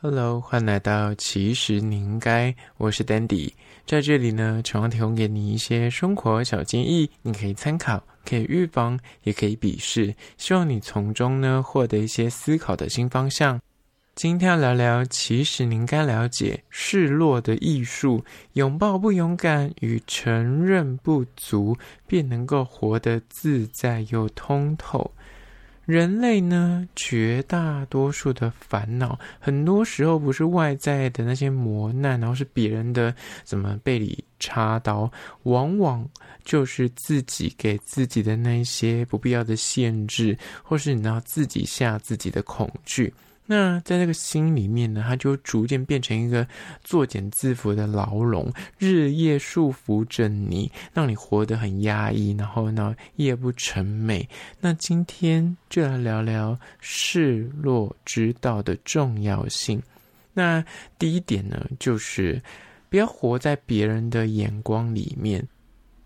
Hello，欢迎来到其实你应该，我是 Dandy，在这里呢，常常提供给你一些生活小建议，你可以参考，可以预防，也可以鄙视，希望你从中呢获得一些思考的新方向。今天要聊聊，其实你应该了解示弱的艺术，拥抱不勇敢与承认不足，便能够活得自在又通透。人类呢，绝大多数的烦恼，很多时候不是外在的那些磨难，然后是别人的怎么背里插刀，往往就是自己给自己的那些不必要的限制，或是你要自己吓自己的恐惧。那在那个心里面呢，它就逐渐变成一个作茧自缚的牢笼，日夜束缚着你，让你活得很压抑，然后呢，夜不成寐。那今天就来聊聊示弱之道的重要性。那第一点呢，就是不要活在别人的眼光里面。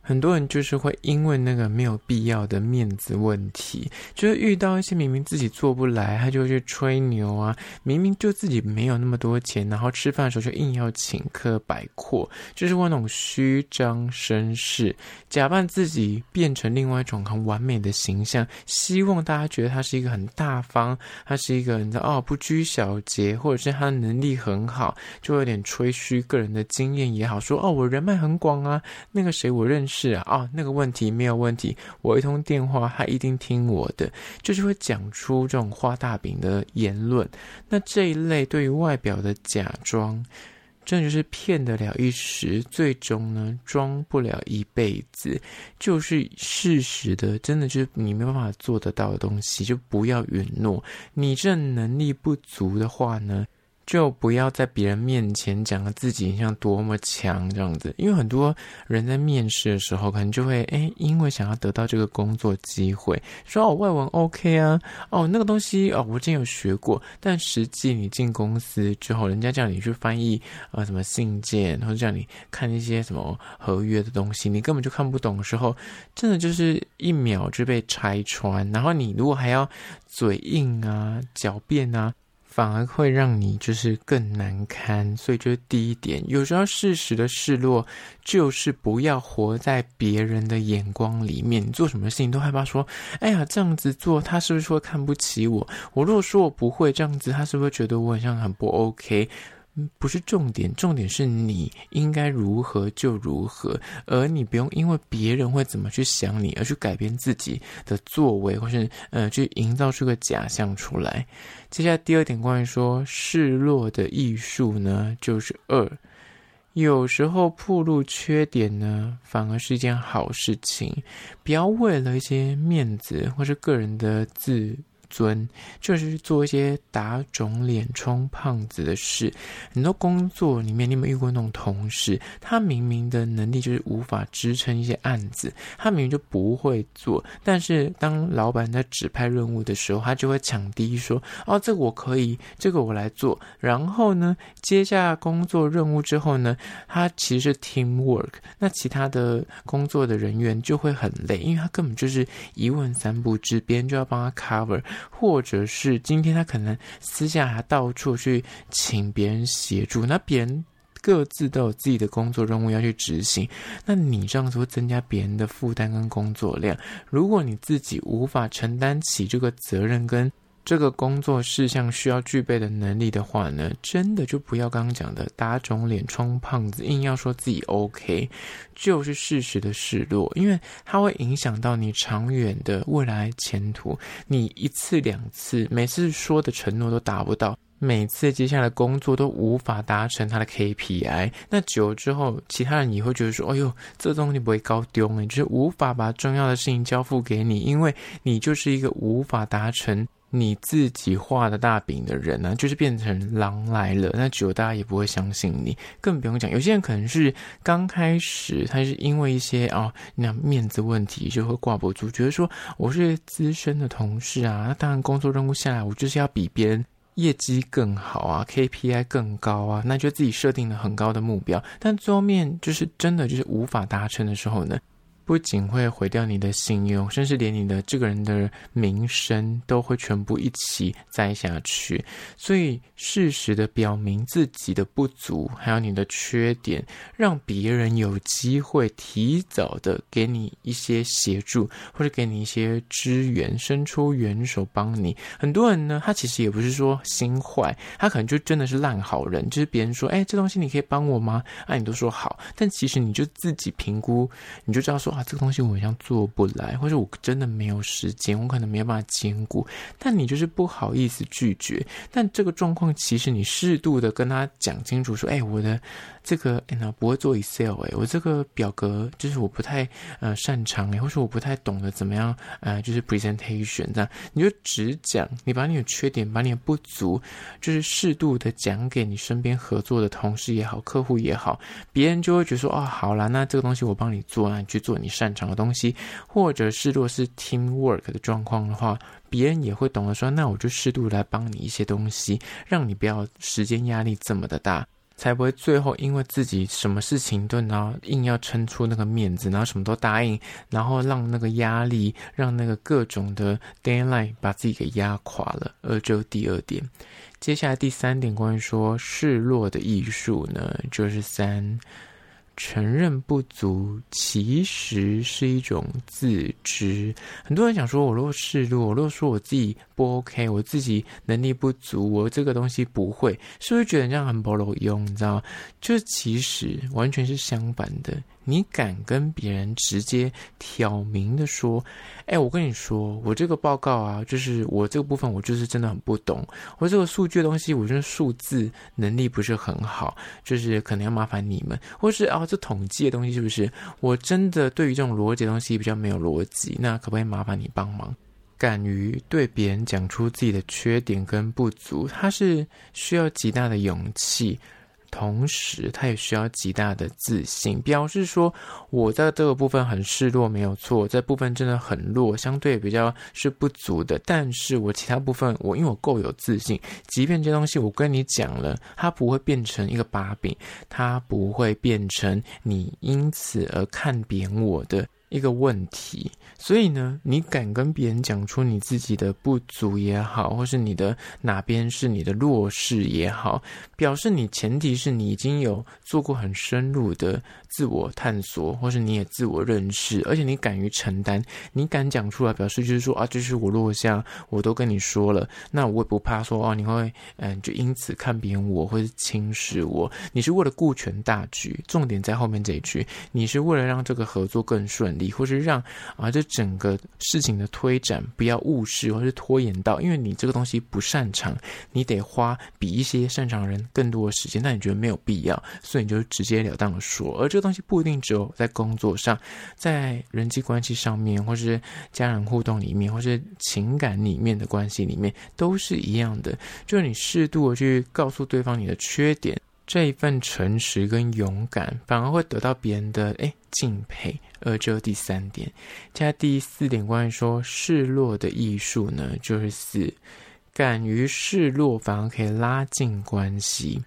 很多人就是会因为那个没有必要的面子问题，就是遇到一些明明自己做不来，他就去吹牛啊。明明就自己没有那么多钱，然后吃饭的时候就硬要请客摆阔，就是那种虚张声势，假扮自己变成另外一种很完美的形象，希望大家觉得他是一个很大方，他是一个你知道哦不拘小节，或者是他的能力很好，就有点吹嘘个人的经验也好，说哦我人脉很广啊，那个谁我认识。是啊，哦，那个问题没有问题，我一通电话，他一定听我的，就是会讲出这种画大饼的言论。那这一类对于外表的假装，真的就是骗得了一时，最终呢装不了一辈子。就是事实的，真的就是你没办法做得到的东西，就不要允诺。你这能力不足的话呢，就不要在别人面前讲自己像多么强这样子，因为很多人在面试的时候，可能就会哎，因为想要得到这个工作机会，说哦外文 OK 啊，哦那个东西哦我之前有学过，但实际你进公司之后，人家叫你去翻译呃什么信件，或者叫你看一些什么合约的东西，你根本就看不懂的时候，真的就是一秒就被拆穿，然后你如果还要嘴硬啊、狡辩啊。反而会让你就是更难堪，所以这是第一点，有时候适时的示弱，就是不要活在别人的眼光里面。你做什么事情都害怕说，哎呀，这样子做他是不是会看不起我？我如果说我不会这样子，他是不是觉得我好像很不 OK？不是重点，重点是你应该如何就如何，而你不用因为别人会怎么去想你而去改变自己的作为，或是呃去营造出个假象出来。接下来第二点，关于说示弱的艺术呢，就是二，有时候暴露缺点呢，反而是一件好事情，不要为了一些面子或是个人的自。尊就是做一些打肿脸充胖子的事。很多工作里面，你有没有遇过那种同事？他明明的能力就是无法支撑一些案子，他明明就不会做，但是当老板在指派任务的时候，他就会抢第一说：“哦，这个我可以，这个我来做。”然后呢，接下工作任务之后呢，他其实是 team work，那其他的工作的人员就会很累，因为他根本就是一问三不知，别人就要帮他 cover。或者是今天他可能私下还到处去请别人协助，那别人各自都有自己的工作任务要去执行，那你这样子会增加别人的负担跟工作量。如果你自己无法承担起这个责任跟。这个工作事项需要具备的能力的话呢，真的就不要刚刚讲的打肿脸充胖子，硬要说自己 OK，就是事实的示弱，因为它会影响到你长远的未来前途。你一次两次，每次说的承诺都达不到，每次接下来工作都无法达成他的 KPI，那久了之后，其他人也会觉得说：“哎呦，这东西不会高丢诶，就是无法把重要的事情交付给你，因为你就是一个无法达成。”你自己画的大饼的人呢、就是变成狼来了，那久大家也不会相信你，更不用讲。有些人可能是刚开始，他是因为一些哦，那面子问题就会挂不住，觉得说我是资深的同事啊，那当然工作任务下来，我就是要比别人业绩更好啊，KPI 更高啊，那就自己设定了很高的目标，但最后面就是真的就是无法达成的时候呢，不仅会毁掉你的信用，甚至连你的这个人的名声都会全部一起栽下去。所以，适时的表明自己的不足，还有你的缺点，让别人有机会提早的给你一些协助，或者给你一些支援，伸出援手帮你。很多人呢，他其实也不是说心坏，他可能就真的是烂好人，就是别人说，哎，这东西你可以帮我吗？啊，你都说好，但其实你就自己评估，你就知道说啊，这个东西我好像做不来，或者我真的没有时间，我可能没有办法兼顾，但你就是不好意思拒绝。但这个状况，其实你适度的跟他讲清楚，说，哎，我的。这个哎，那不会做 Excel 哎，我这个表格就是我不太呃擅长哎，或者我不太懂得怎么样呃，就是 presentation 这样，你就只讲，你把你的缺点，把你的不足，就是适度的讲给你身边合作的同事也好，客户也好，别人就会觉得说，哦，好啦，那这个东西我帮你做，那你去做你擅长的东西，或者是如果是 teamwork 的状况的话，别人也会懂得说，那我就适度来帮你一些东西，让你不要时间压力这么的大。才不会最后因为自己什么事情都然后硬要撑出那个面子，然后什么都答应，然后让那个压力，让那个各种的 deadline 把自己给压垮了。而就第二点，接下来第三点关于说示弱的艺术呢，就是三。承认不足其实是一种自知。很多人想说，我若示弱，我若说我自己不 OK，我自己能力不足，我这个东西不会，是不是觉得这样很不够用？你知道吗？就其实完全是相反的。你敢跟别人直接挑明的说，哎，我跟你说，我这个报告啊，就是我这个部分，我就是真的很不懂。我这个数据的东西，我觉得数字能力不是很好，就是可能要麻烦你们，或是啊，这统计的东西是不是？我真的对于这种逻辑的东西比较没有逻辑，那可不可以麻烦你帮忙？敢于对别人讲出自己的缺点跟不足，它是需要极大的勇气。同时，他也需要极大的自信，表示说我在这个部分很示弱，没有错，这部分真的很弱，相对比较是不足的。但是我其他部分，我因为我够有自信，即便这东西我跟你讲了，它不会变成一个把柄，它不会变成你因此而看扁我的一个问题。所以呢，你敢跟别人讲出你自己的不足也好，或是你的哪边是你的弱势也好，表示你前提是你已经有做过很深入的自我探索，或是你也自我认识，而且你敢于承担，你敢讲出来，表示就是说啊，这是我落下，我都跟你说了，那我也不怕说哦，你会嗯，就因此看扁我，或是轻视我，你是为了顾全大局，重点在后面这一句，你是为了让这个合作更顺利，或是让啊这。整个事情的推展不要误事或是拖延到，因为你这个东西不擅长，你得花比一些擅长人更多的时间，但你觉得没有必要，所以你就直截了当的说。而这东西不一定只有在工作上，在人际关系上面，或是家人互动里面，或是情感里面的关系里面，都是一样的。就是你适度的去告诉对方你的缺点。这一份诚实跟勇敢，反而会得到别人的诶敬佩。而这第三点，加第四点，关于说示弱的艺术呢，就是四，敢于示弱，反而可以拉近关系。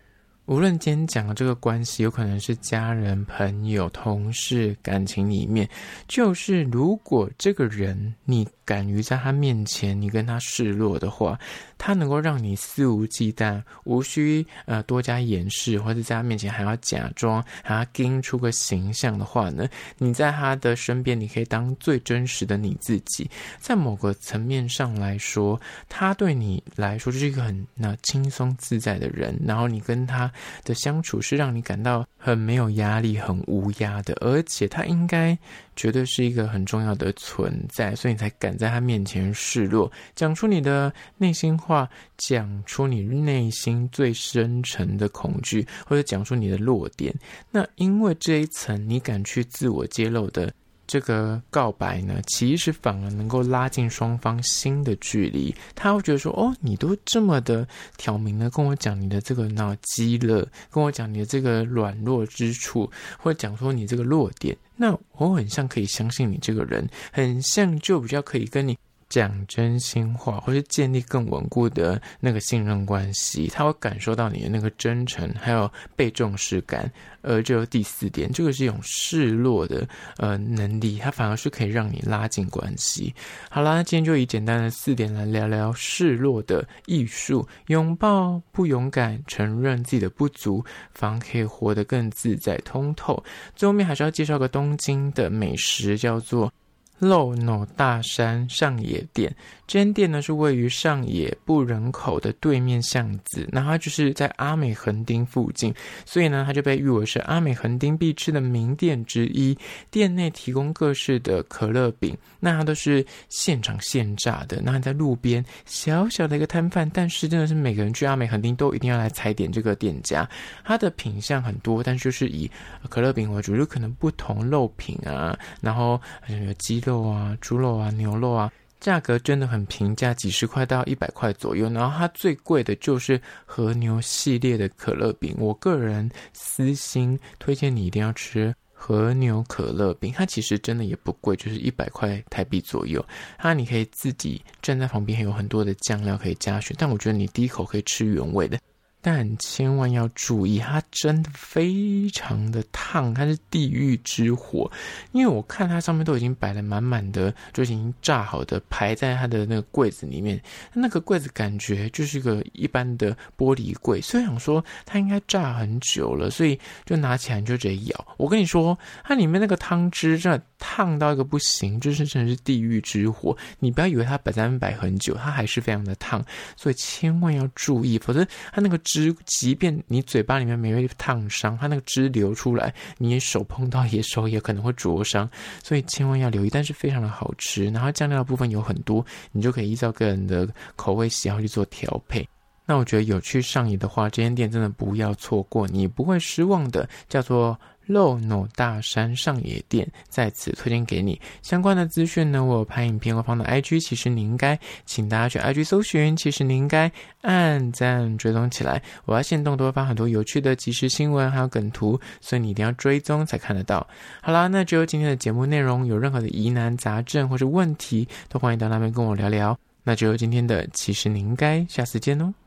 无论今天讲的这个关系，有可能是家人、朋友、同事，感情里面，就是如果这个人你敢于在他面前，你跟他示弱的话，他能够让你肆无忌惮，无需呃多加掩饰，或者在他面前还要假装，还要盯出个形象的话呢，你在他的身边，你可以当最真实的你自己。在某个层面上来说，他对你来说就是一个很那轻松自在的人，然后你跟他。的相处是让你感到很没有压力、很无压的，而且他应该绝对是一个很重要的存在，所以你才敢在他面前示弱，讲出你的内心话，讲出你内心最深沉的恐惧，或者讲出你的弱点。那因为这一层你敢去自我揭露的。这个告白呢，其实反而能够拉近双方心的距离。他会觉得说：“哦，你都这么的挑明的跟我讲你的这个脑饥了，跟我讲你的这个软弱之处，或者讲说你这个弱点，那我很像可以相信你这个人，很像就比较可以跟你。”讲真心话，或是建立更稳固的那个信任关系，他会感受到你的那个真诚，还有被重视感。而这第四点，这个是一种示弱的呃能力，它反而是可以让你拉近关系。好啦，今天就以简单的四点来聊聊示弱的艺术：拥抱不勇敢，承认自己的不足，反而可以活得更自在通透。最后面还是要介绍个东京的美食，叫做。露乃大山上野店，这间店呢是位于上野不人口的对面巷子，那它就是在阿美横丁附近，所以呢，它就被誉为是阿美横丁必吃的名店之一。店内提供各式的可乐饼，那它都是现场现炸的。那在路边小小的一个摊贩，但是真的是每个人去阿美横丁都一定要来踩点这个店家。它的品项很多，但就是以可乐饼为主，就可能不同肉品啊，然后有鸡。肉啊，猪肉啊，牛肉啊，价格真的很平价，几十块到一百块左右。然后它最贵的就是和牛系列的可乐饼，我个人私心推荐你一定要吃和牛可乐饼。它其实真的也不贵，就是一百块台币左右。它你可以自己站在旁边，还有很多的酱料可以加选，但我觉得你第一口可以吃原味的。但千万要注意，它真的非常的烫，它是地狱之火。因为我看它上面都已经摆了满满的，就已经炸好的，排在它的那个柜子里面。那个柜子感觉就是一个一般的玻璃柜，所以想说它应该炸很久了，所以就拿起来就直接咬。我跟你说，它里面那个汤汁真的烫到一个不行，就是真的是地狱之火。你不要以为它摆在那摆很久，它还是非常的烫，所以千万要注意，否则它那个。汁，即便你嘴巴里面没被烫伤，它那个汁流出来，你手碰到也手也可能会灼伤，所以千万要留意。但是非常的好吃，然后酱料的部分有很多，你就可以依照个人的口味喜好去做调配。那我觉得有去上瘾的话，这间店真的不要错过，你不会失望的。叫做。露乃大山上野店在此推荐给你相关的资讯呢，我有拍影片，我放到 IG，其实你应该，请大家去 IG 搜寻，其实你应该按赞追踪起来。我要现动都会发很多有趣的即时新闻，还有梗图，所以你一定要追踪才看得到。好啦，那就今天的节目内容，有任何的疑难杂症或是问题，都欢迎到那边跟我聊聊。那就今天的，其实你应该下次见哦。